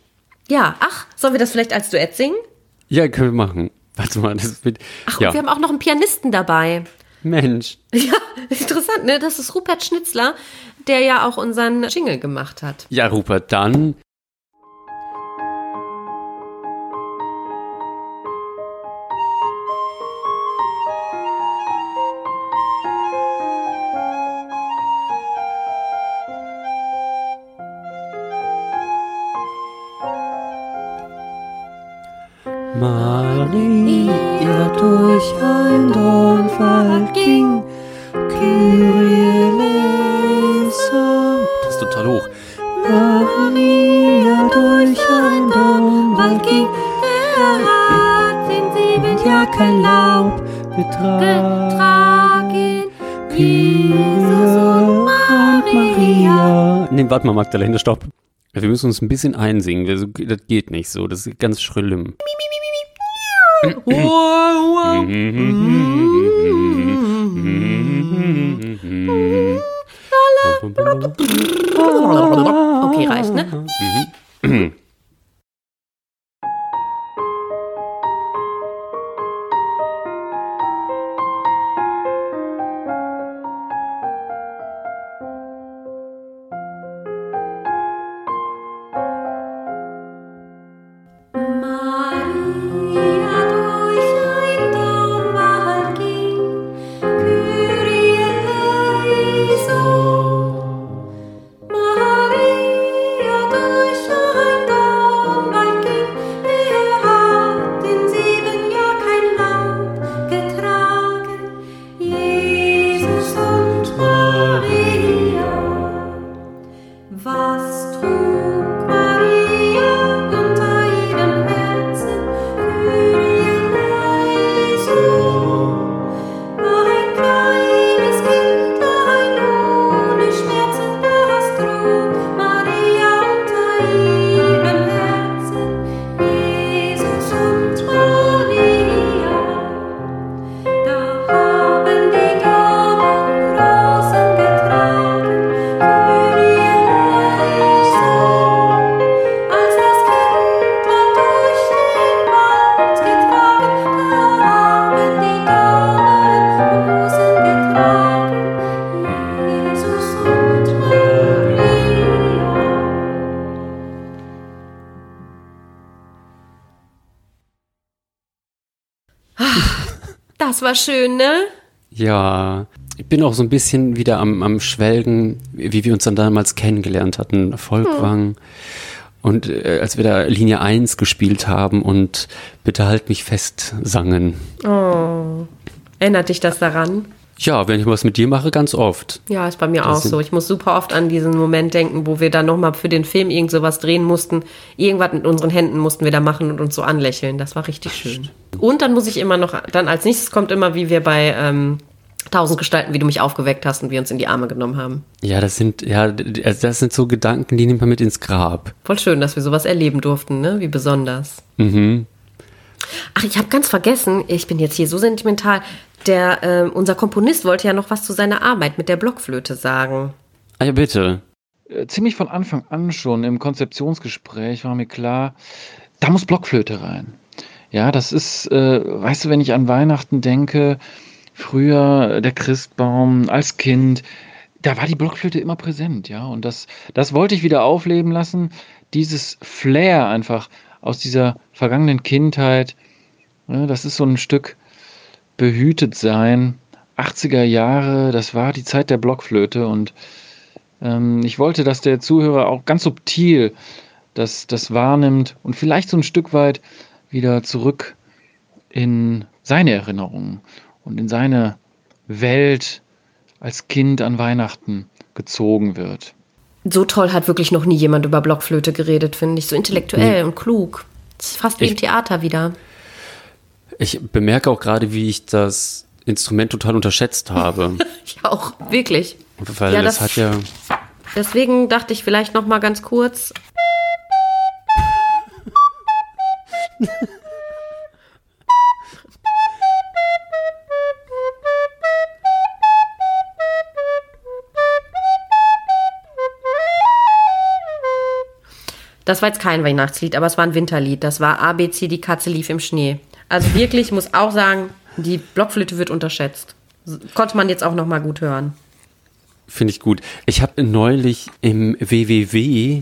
Ja, ach, sollen wir das vielleicht als Duett singen? Ja, können wir machen. Warte mal, das wird. Ach, ja, und wir haben auch noch einen Pianisten dabei. Mensch. Ja, [LAUGHS] interessant, ne? Das ist Rupert Schnitzler, der ja auch unseren Jingle gemacht hat. Ja, Rupert, dann. Warte mal, Magdalena, stopp. Wir müssen uns ein bisschen einsingen. Das geht nicht so. Das ist ganz schrill. Okay, reicht, ne? War schön, ne? Ja, ich bin auch so ein bisschen wieder am, am Schwelgen, wie wir uns dann damals kennengelernt hatten, Volkwang. Hm. Und äh, als wir da Linie 1 gespielt haben und Bitte halt mich fest sangen. Oh. Erinnert dich das daran? Ja, wenn ich was mit dir mache, ganz oft. Ja, ist bei mir das auch so. Ich muss super oft an diesen Moment denken, wo wir dann nochmal für den Film irgend sowas drehen mussten. Irgendwas mit unseren Händen mussten wir da machen und uns so anlächeln. Das war richtig schön. Und dann muss ich immer noch, dann als nächstes kommt immer, wie wir bei ähm, Tausend Gestalten, wie du mich aufgeweckt hast und wir uns in die Arme genommen haben. Ja, das sind, ja, also das sind so Gedanken, die nimmt man mit ins Grab. Voll schön, dass wir sowas erleben durften, ne? Wie besonders. Mhm. Ach, ich habe ganz vergessen, ich bin jetzt hier so sentimental. Der, äh, unser Komponist wollte ja noch was zu seiner Arbeit mit der Blockflöte sagen. Ah ja, bitte. Äh, ziemlich von Anfang an schon im Konzeptionsgespräch war mir klar, da muss Blockflöte rein. Ja, das ist, äh, weißt du, wenn ich an Weihnachten denke, früher der Christbaum als Kind, da war die Blockflöte immer präsent, ja. Und das, das wollte ich wieder aufleben lassen. Dieses Flair einfach aus dieser vergangenen Kindheit. Ja, das ist so ein Stück behütet sein. 80er Jahre, das war die Zeit der Blockflöte und ähm, ich wollte, dass der Zuhörer auch ganz subtil das, das wahrnimmt und vielleicht so ein Stück weit wieder zurück in seine Erinnerungen und in seine Welt als Kind an Weihnachten gezogen wird. So toll hat wirklich noch nie jemand über Blockflöte geredet, finde ich. So intellektuell nee. und klug. Das ist fast wie ich, im Theater wieder. Ich bemerke auch gerade, wie ich das Instrument total unterschätzt habe. [LAUGHS] ich auch, wirklich. Weil ja, das, das hat ja. Deswegen dachte ich vielleicht noch mal ganz kurz. [LAUGHS] Das war jetzt kein Weihnachtslied, aber es war ein Winterlied. Das war ABC, die Katze lief im Schnee. Also wirklich, muss auch sagen, die Blockflöte wird unterschätzt. Konnte man jetzt auch noch mal gut hören. Finde ich gut. Ich habe neulich im WWW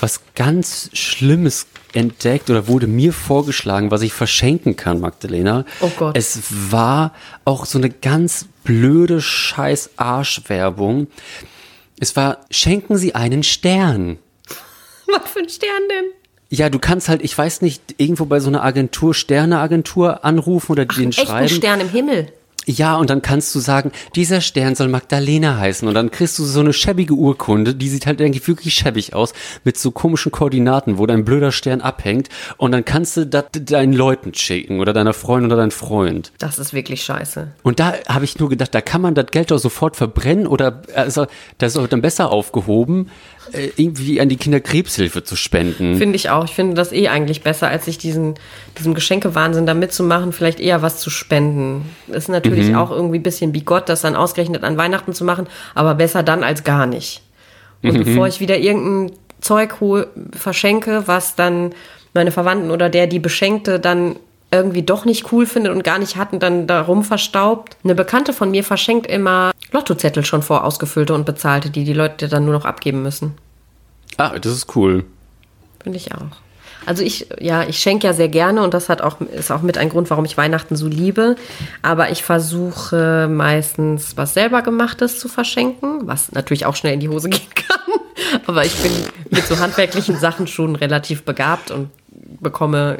was ganz Schlimmes entdeckt oder wurde mir vorgeschlagen, was ich verschenken kann, Magdalena. Oh Gott. Es war auch so eine ganz blöde scheiß Arschwerbung. Es war, schenken Sie einen Stern. [LAUGHS] Was für ein Stern denn? Ja, du kannst halt, ich weiß nicht, irgendwo bei so einer Agentur, Sterneagentur anrufen oder Ach, den schreiben. Echt Stern im Himmel. Ja, und dann kannst du sagen, dieser Stern soll Magdalena heißen. Und dann kriegst du so eine schäbige Urkunde, die sieht halt irgendwie wirklich schäbig aus, mit so komischen Koordinaten, wo dein blöder Stern abhängt. Und dann kannst du das deinen Leuten schicken oder deiner Freundin oder deinem Freund. Das ist wirklich scheiße. Und da habe ich nur gedacht, da kann man das Geld doch sofort verbrennen oder also, das ist dann besser aufgehoben, äh, irgendwie an die Kinderkrebshilfe zu spenden. Finde ich auch. Ich finde das eh eigentlich besser, als sich diesen, diesem Geschenkewahnsinn da mitzumachen, vielleicht eher was zu spenden. ist natürlich mhm. auch irgendwie ein bisschen bigott, das dann ausgerechnet an Weihnachten zu machen, aber besser dann als gar nicht. Und mhm. bevor ich wieder irgendein Zeug hol, verschenke, was dann meine Verwandten oder der, die beschenkte, dann irgendwie doch nicht cool findet und gar nicht hat und dann darum verstaubt. Eine Bekannte von mir verschenkt immer Lottozettel schon vorausgefüllte und bezahlte, die die Leute dann nur noch abgeben müssen. Ah, das ist cool. Finde ich auch. Also ich, ja, ich schenke ja sehr gerne und das hat auch, ist auch mit ein Grund, warum ich Weihnachten so liebe. Aber ich versuche meistens was selber gemachtes zu verschenken, was natürlich auch schnell in die Hose [LAUGHS] gehen kann. Aber ich bin mit so handwerklichen Sachen schon relativ begabt und bekomme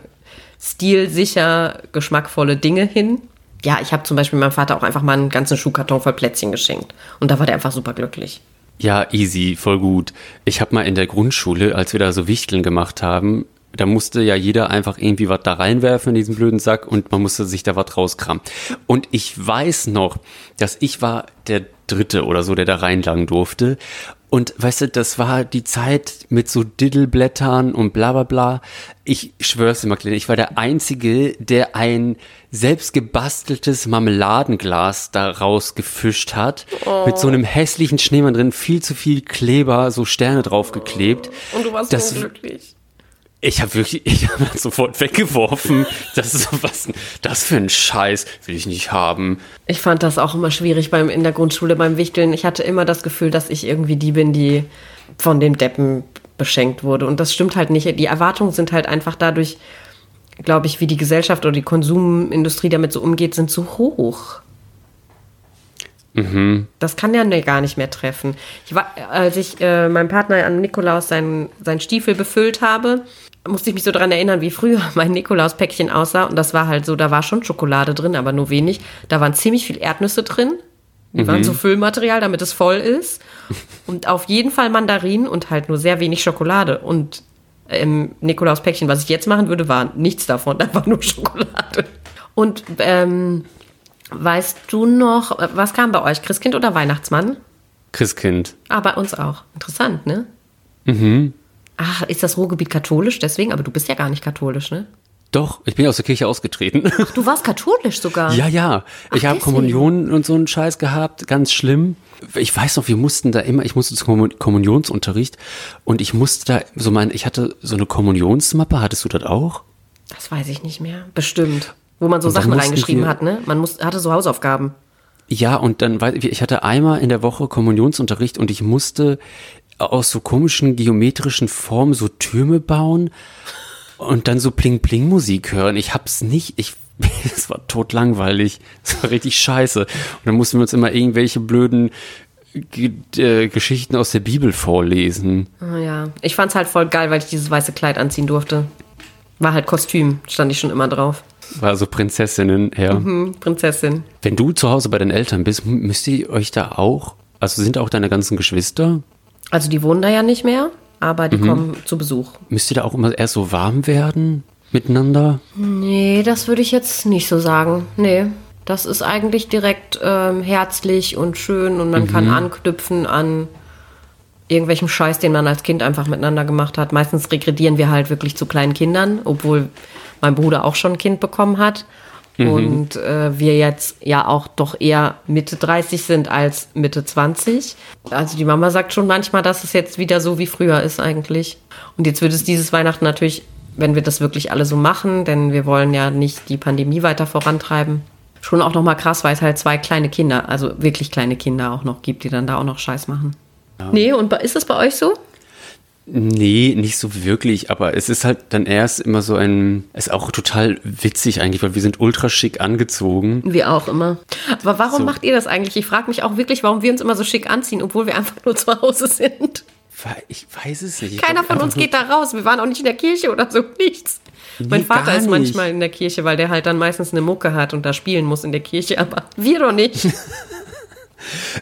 stilsicher geschmackvolle Dinge hin. Ja, ich habe zum Beispiel meinem Vater auch einfach mal einen ganzen Schuhkarton voll Plätzchen geschenkt. Und da war der einfach super glücklich. Ja, easy, voll gut. Ich habe mal in der Grundschule, als wir da so Wichteln gemacht haben, da musste ja jeder einfach irgendwie was da reinwerfen in diesen blöden Sack und man musste sich da was rauskramen. Und ich weiß noch, dass ich war der Dritte oder so, der da reinlangen durfte. Und weißt du, das war die Zeit mit so Diddleblättern und bla bla bla. Ich schwör's dir, Magdalena, ich war der Einzige, der ein selbst gebasteltes Marmeladenglas daraus gefischt hat. Oh. Mit so einem hässlichen Schneemann drin, viel zu viel Kleber, so Sterne draufgeklebt. Und du warst das, so glücklich. Ich habe wirklich, ich habe sofort weggeworfen. Das ist was, das für ein Scheiß will ich nicht haben. Ich fand das auch immer schwierig beim in der Grundschule beim Wichteln. Ich hatte immer das Gefühl, dass ich irgendwie die bin, die von dem Deppen beschenkt wurde. Und das stimmt halt nicht. Die Erwartungen sind halt einfach dadurch glaube ich, wie die Gesellschaft oder die Konsumindustrie damit so umgeht, sind so hoch. Das kann ja ne- gar nicht mehr treffen. Ich war, als ich äh, meinem Partner an Nikolaus seinen, seinen Stiefel befüllt habe, musste ich mich so daran erinnern, wie früher [LAUGHS] mein Nikolaus-Päckchen aussah. Und das war halt so, da war schon Schokolade drin, aber nur wenig. Da waren ziemlich viel Erdnüsse drin. Die waren so Füllmaterial, damit es voll ist. Und auf jeden Fall Mandarinen und halt nur sehr wenig Schokolade. Und im Nikolaus-Päckchen, was ich jetzt machen würde, war nichts davon. [LAUGHS] Da war nur Schokolade. Und ähm, weißt du noch, was kam bei euch? Christkind oder Weihnachtsmann? Christkind. Ah, bei uns auch. Interessant, ne? Mhm. Ach, ist das Ruhrgebiet katholisch deswegen? Aber du bist ja gar nicht katholisch, ne? Doch, ich bin aus der Kirche ausgetreten. Du warst katholisch sogar. Ja, ja. Ich Ach, habe. Kommunion und so einen Scheiß gehabt, ganz schlimm. Ich weiß noch, wir mussten da immer, ich musste zum Kommun- Kommunionsunterricht und ich musste da so mein, ich hatte so eine Kommunionsmappe, hattest du das auch? Das weiß ich nicht mehr. Bestimmt. Wo man so Sachen reingeschrieben wir- hat, ne? Man muss, hatte so Hausaufgaben. Ja, und dann, ich hatte einmal in der Woche Kommunionsunterricht und ich musste aus so komischen geometrischen Formen so Türme bauen und dann so Pling-Pling-Musik hören. Ich hab's nicht, ich, [LAUGHS] es war totlangweilig. Es war richtig scheiße. Und dann mussten wir uns immer irgendwelche blöden Ge äh, Geschichten aus der Bibel vorlesen. Ah, ja. Ich fand's halt voll geil, weil ich dieses weiße Kleid anziehen durfte. War halt Kostüm, stand ich schon immer drauf. War so Prinzessinnen, ja. Hm, Prinzessin. Wenn du zu Hause bei deinen Eltern bist, müsst ihr euch da auch, also sind auch deine ganzen Geschwister, Also die wohnen da ja nicht mehr, aber Mhm. die kommen zu Besuch. müsst ihr da auch immer erst so warm werden miteinander? Nee, das würde ich jetzt nicht so sagen. Nee. Das ist eigentlich direkt ähm, herzlich und schön und man Mhm. kann anknüpfen an irgendwelchem Scheiß, den man als Kind einfach miteinander gemacht hat. Meistens regredieren wir halt wirklich zu kleinen Kindern, obwohl mein Bruder auch schon ein Kind bekommen hat. Und äh, wir jetzt ja auch doch eher Mitte 30 sind als Mitte 20. Also die Mama sagt schon manchmal, dass es jetzt wieder so wie früher ist eigentlich. Und jetzt wird es dieses Weihnachten natürlich, wenn wir das wirklich alle so machen, denn wir wollen ja nicht die Pandemie weiter vorantreiben, schon auch nochmal krass, weil es halt zwei kleine Kinder, also wirklich kleine Kinder auch noch gibt, die dann da auch noch Scheiß machen. Nee, und bei- ist das bei euch so? Nee, nicht so wirklich, aber es ist halt dann erst immer so ein, ist auch total witzig eigentlich, weil wir sind ultra schick angezogen. Wir auch immer. Aber warum So. macht ihr das eigentlich? Ich frage mich auch wirklich, warum wir uns immer so schick anziehen, obwohl wir einfach nur zu Hause sind. Ich weiß es nicht. Ich Keiner glaub von uns geht da raus. Wir waren auch nicht in der Kirche oder so, nichts. mein Nee, Vater gar ist manchmal in der Kirche, weil der halt dann meistens eine Mucke hat und da spielen muss in der Kirche, aber wir doch nicht. [LAUGHS]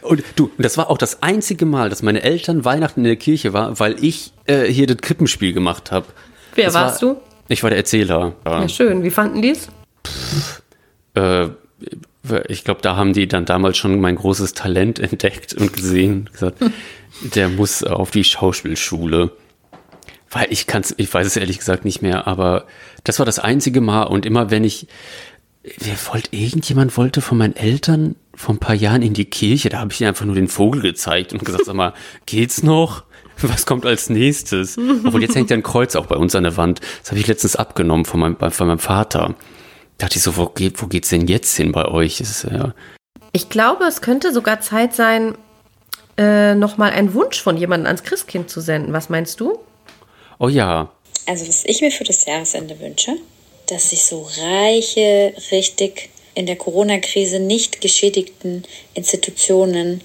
Und du, und das war auch das einzige Mal, dass meine Eltern Weihnachten in der Kirche war, weil ich äh, hier das Krippenspiel gemacht habe. Wer warst du? Ich war der Erzähler. Ja. Ja, schön. Wie fanden die es? äh, ich glaube, da haben die dann damals schon mein großes Talent entdeckt und gesehen und gesagt, der muss auf die Schauspielschule. Weil ich kann's, ich weiß es ehrlich gesagt nicht mehr, aber das war das einzige Mal und immer wenn ich, wer wollte, irgendjemand wollte von meinen Eltern vor ein paar Jahren in die Kirche, da habe ich ihnen einfach nur den Vogel gezeigt und gesagt, sag mal, [LAUGHS] geht's noch? Was kommt als nächstes? Obwohl jetzt hängt ja ein Kreuz auch bei uns an der Wand. Das habe ich letztens abgenommen von meinem, von meinem Vater. Da dachte ich so, wo, geht, wo geht's denn jetzt hin bei euch? Ist, ja, Ich glaube, es könnte sogar Zeit sein, äh, nochmal einen Wunsch von jemandem ans Christkind zu senden. Was meinst du? oh ja, Also was ich mir für das Jahresende wünsche, dass sich so reiche, richtig in der Corona-Krise nicht geschädigten Institutionen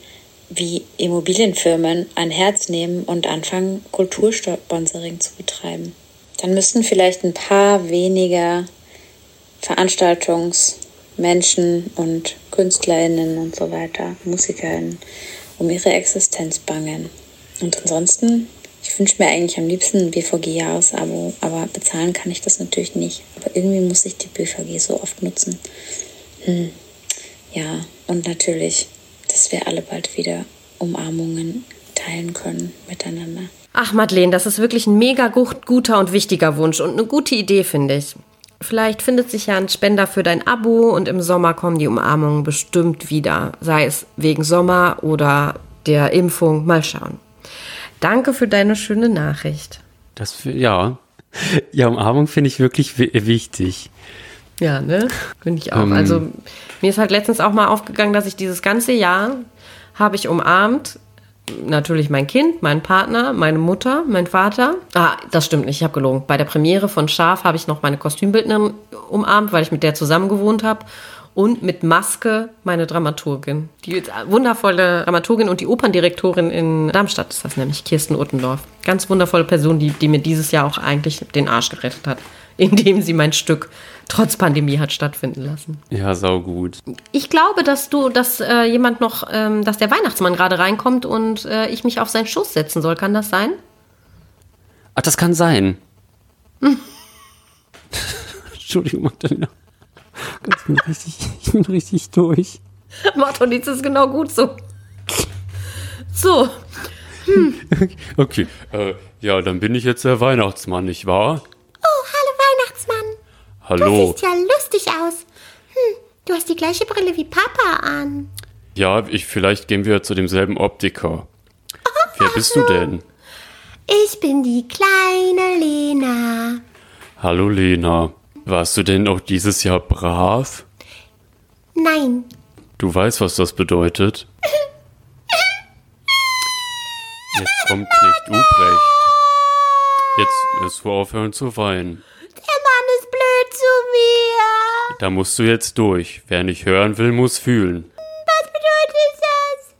wie Immobilienfirmen ein Herz nehmen und anfangen, Kultursponsoring zu betreiben. Dann müssten vielleicht ein paar weniger Veranstaltungsmenschen und KünstlerInnen und so weiter, MusikerInnen, um ihre Existenz bangen. Und ansonsten, ich wünsche mir eigentlich am liebsten ein BVG-Jahresabo, aber bezahlen kann ich das natürlich nicht. Aber irgendwie muss ich die BVG so oft nutzen. Hm. Ja, und natürlich, dass wir alle bald wieder Umarmungen teilen können miteinander. Ach, Madeleine, das ist wirklich ein mega gut, guter und wichtiger Wunsch und eine gute Idee, finde ich. Vielleicht findet sich ja ein Spender für dein Abo und im Sommer kommen die Umarmungen bestimmt wieder. Sei es wegen Sommer oder der Impfung. Mal schauen. Danke für deine schöne Nachricht. das, für- ja. [LAUGHS] Ja, Umarmung finde ich wirklich wi- wichtig. Ja, ne? Finde ich auch. Ähm. also mir ist halt letztens auch mal aufgegangen, dass ich dieses ganze Jahr habe ich umarmt natürlich mein Kind, mein Partner, meine Mutter, mein Vater. Ah, das stimmt nicht, ich habe gelogen. Bei der Premiere von Schaf habe ich noch meine Kostümbildnerin umarmt, weil ich mit der zusammen gewohnt habe. Und mit Maske meine Dramaturgin. Die wundervolle Dramaturgin und die Operndirektorin in Darmstadt ist das nämlich, Kirsten Uttendorf. Ganz wundervolle Person, die, die mir dieses Jahr auch eigentlich den Arsch gerettet hat, [LAUGHS] indem sie mein Stück trotz Pandemie hat stattfinden lassen. Ja, sau gut. Ich glaube, dass du, dass äh, jemand noch, ähm, dass der Weihnachtsmann gerade reinkommt und äh, ich mich auf seinen Schoß setzen soll. Kann das sein? Ach, das kann sein. [LAUGHS] Entschuldigung, Magdalena. Ich bin richtig, ich bin richtig durch. Macht doch nichts, ist genau gut so. So. [LAUGHS] Okay, äh, ja, dann bin ich jetzt der Weihnachtsmann, nicht wahr? Oh, hallo. Du siehst ja lustig aus. Hm, du hast die gleiche Brille wie Papa an. Ja, ich, vielleicht gehen wir zu demselben Optiker. Wer bist du denn? Ich bin die kleine Lena. Hallo Lena. Warst du denn auch dieses Jahr brav? Nein, Du weißt, was das bedeutet? Jetzt kommt Knecht Ubrecht. Jetzt wirst du aufhören zu weinen. der Mann ist blöd zu mir. Da musst du jetzt durch. Wer nicht hören will, muss fühlen. Was bedeutet das?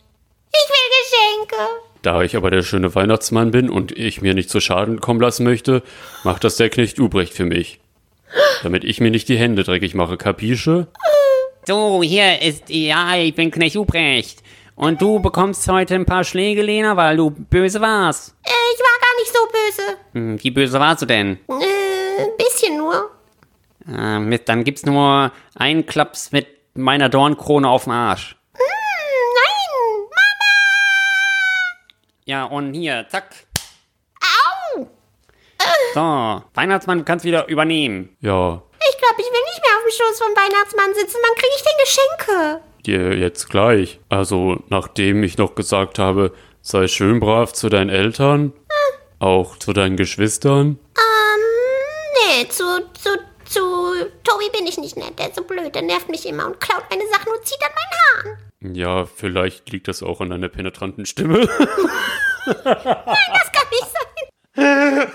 Ich will Geschenke. Da ich aber der schöne Weihnachtsmann bin und ich mir nicht zu Schaden kommen lassen möchte, macht das der Knecht Ubrecht für mich. Damit ich mir nicht die Hände dreckig mache, kapische? So, hier ist, ja, ich bin Knecht Ubrecht. Und du bekommst heute ein paar Schläge, Lena, weil du böse warst. Äh, ich war gar nicht so böse. Hm, wie böse warst du denn? Äh, ein bisschen nur. Ah, Mist, dann gibt's nur einen Klaps mit meiner Dornkrone auf dem Arsch. Nein, Ja, und hier, zack. au. So, Weihnachtsmann, du kannst wieder übernehmen. Ja, Ich glaube, ich will nicht mehr auf dem Schoß vom Weihnachtsmann sitzen. Wann kriege ich denn Geschenke? dir jetzt gleich. Also, nachdem ich noch gesagt habe, sei schön brav zu deinen Eltern, auch zu deinen Geschwistern. Ähm, nee, zu, zu, zu Tobi bin ich nicht nett. Der ist so blöd. Der nervt mich immer und klaut meine Sachen und zieht an meinen Haaren. Ja, vielleicht liegt das auch an deiner penetranten Stimme. Das kann nicht sein.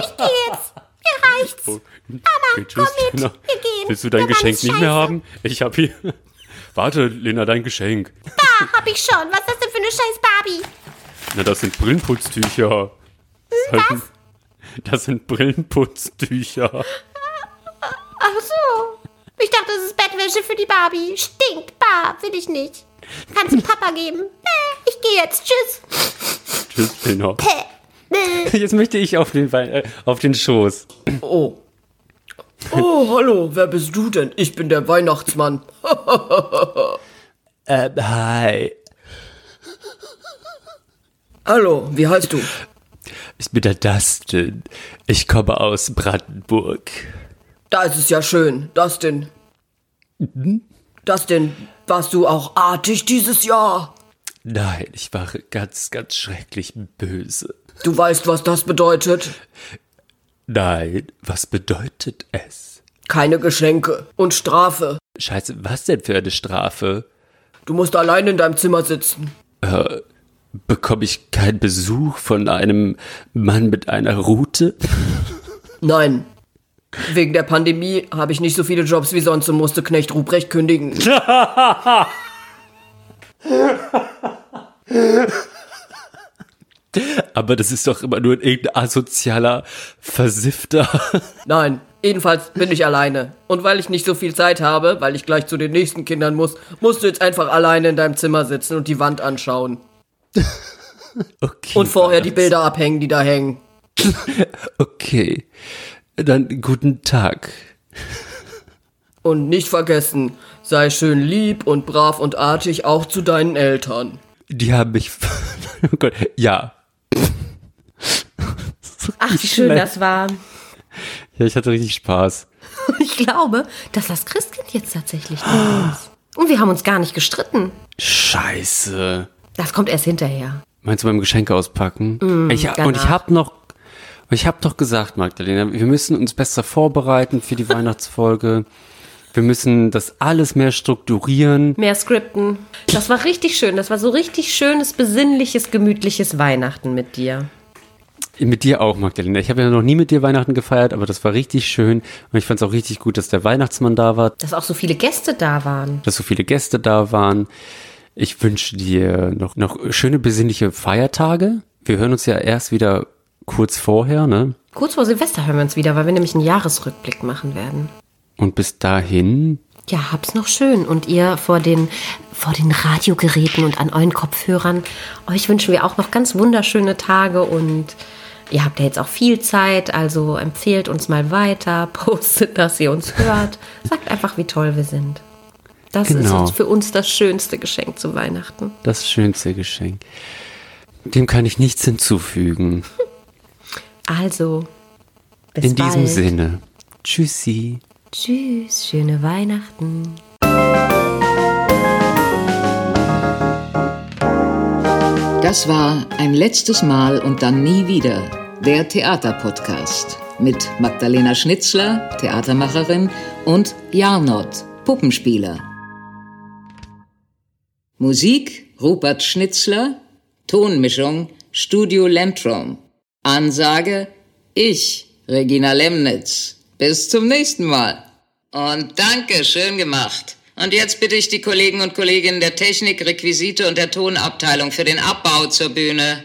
ich gehe jetzt. Mir reicht's. Okay, tschüss, komm mit, Lena. wir gehen. Willst du dein Geschenk nicht mehr haben? Ich hab hier. Warte, Lena, dein Geschenk. Da hab ich schon. Was ist das denn für eine scheiß Barbie? Na, das sind Brillenputztücher. Was? Das sind Brillenputztücher. Ach so. Ich dachte, das ist Bettwäsche für die Barbie. Stinkt. Bah, will ich nicht. Kannst du Papa geben? Ich gehe jetzt. Tschüss. Tschüss. Bäh. Jetzt möchte ich auf den, Wein- äh, auf den Schoß. Oh. Oh, hallo, wer bist du denn? Ich bin der Weihnachtsmann. [LAUGHS] Äh, hi. Hallo, wie heißt du? Ich bin der Dustin. Ich komme aus Brandenburg. Da ist es ja schön. Dustin. Dustin, warst du auch artig dieses Jahr? Nein, ich war ganz, ganz schrecklich böse. Du weißt, was das bedeutet? Nein, was bedeutet es? Keine Geschenke und Strafe. Scheiße, was denn für eine Strafe? Du musst allein in deinem Zimmer sitzen. Bekomme ich keinen Besuch von einem Mann mit einer Rute? Nein. Wegen der Pandemie habe ich nicht so viele Jobs wie sonst und musste Knecht Ruprecht kündigen. [LAUGHS] Aber das ist doch immer nur irgendein asozialer Versiffter. [LAUGHS] Nein, jedenfalls bin ich alleine. Und weil ich nicht so viel Zeit habe, weil ich gleich zu den nächsten Kindern muss, musst du jetzt einfach alleine in deinem Zimmer sitzen und die Wand anschauen. [LAUGHS] Okay. Und vorher die? Bilder abhängen, die da hängen. [LAUGHS] Okay. Dann guten Tag. Und nicht vergessen, sei schön lieb und brav und artig auch zu deinen Eltern. Die haben mich. [LAUGHS] Oh Gott. Ja. Ach, wie schön das war. Ja, ich hatte richtig Spaß. Ich glaube, dass das Christkind jetzt tatsächlich da ist. Und wir haben uns gar nicht gestritten. Scheiße. Das kommt erst hinterher. Meinst du beim Geschenke auspacken? ich, und ich habe noch, ich habe doch gesagt, Magdalena, wir müssen uns besser vorbereiten für die [LAUGHS] Weihnachtsfolge. Wir müssen das alles mehr strukturieren. Mehr Skripten. Das war richtig schön. Das war so richtig schönes, besinnliches, gemütliches Weihnachten mit dir. Mit dir auch, Magdalena. Ich habe ja noch nie mit dir Weihnachten gefeiert, aber das war richtig schön. Und ich fand es auch richtig gut, dass der Weihnachtsmann da war, Dass auch so viele Gäste da waren. dass so viele Gäste da waren. Ich wünsche dir noch, noch schöne besinnliche Feiertage. Wir hören uns ja erst wieder kurz vorher, ne? Kurz vor Silvester hören wir uns wieder, weil wir nämlich einen Jahresrückblick machen werden. Und bis dahin, Ja, hab's noch schön. Und ihr vor den, vor den Radiogeräten und an euren Kopfhörern, euch wünschen wir auch noch ganz wunderschöne Tage und ihr habt ja jetzt auch viel Zeit, also empfehlt uns mal weiter, [LAUGHS] postet, dass ihr uns hört. Sagt einfach, wie toll wir sind. Das Genau. ist für uns das schönste Geschenk zu Weihnachten. das schönste Geschenk. Dem kann ich nichts hinzufügen. [LAUGHS] Also, bis In diesem bald. Sinne. Tschüssi. Tschüss, schöne Weihnachten. Das war ein letztes Mal und dann nie wieder der Theaterpodcast mit Magdalena Schnitzler, Theatermacherin, und Jarnot, Puppenspieler. Musik Rupert Schnitzler, Tonmischung Studio Lentrum. Ansage ich, Regina Lemnitz. Bis zum nächsten Mal. Und danke, schön gemacht. Und jetzt bitte ich die Kollegen und Kolleginnen der Technik, Requisite und der Tonabteilung für den Abbau zur Bühne.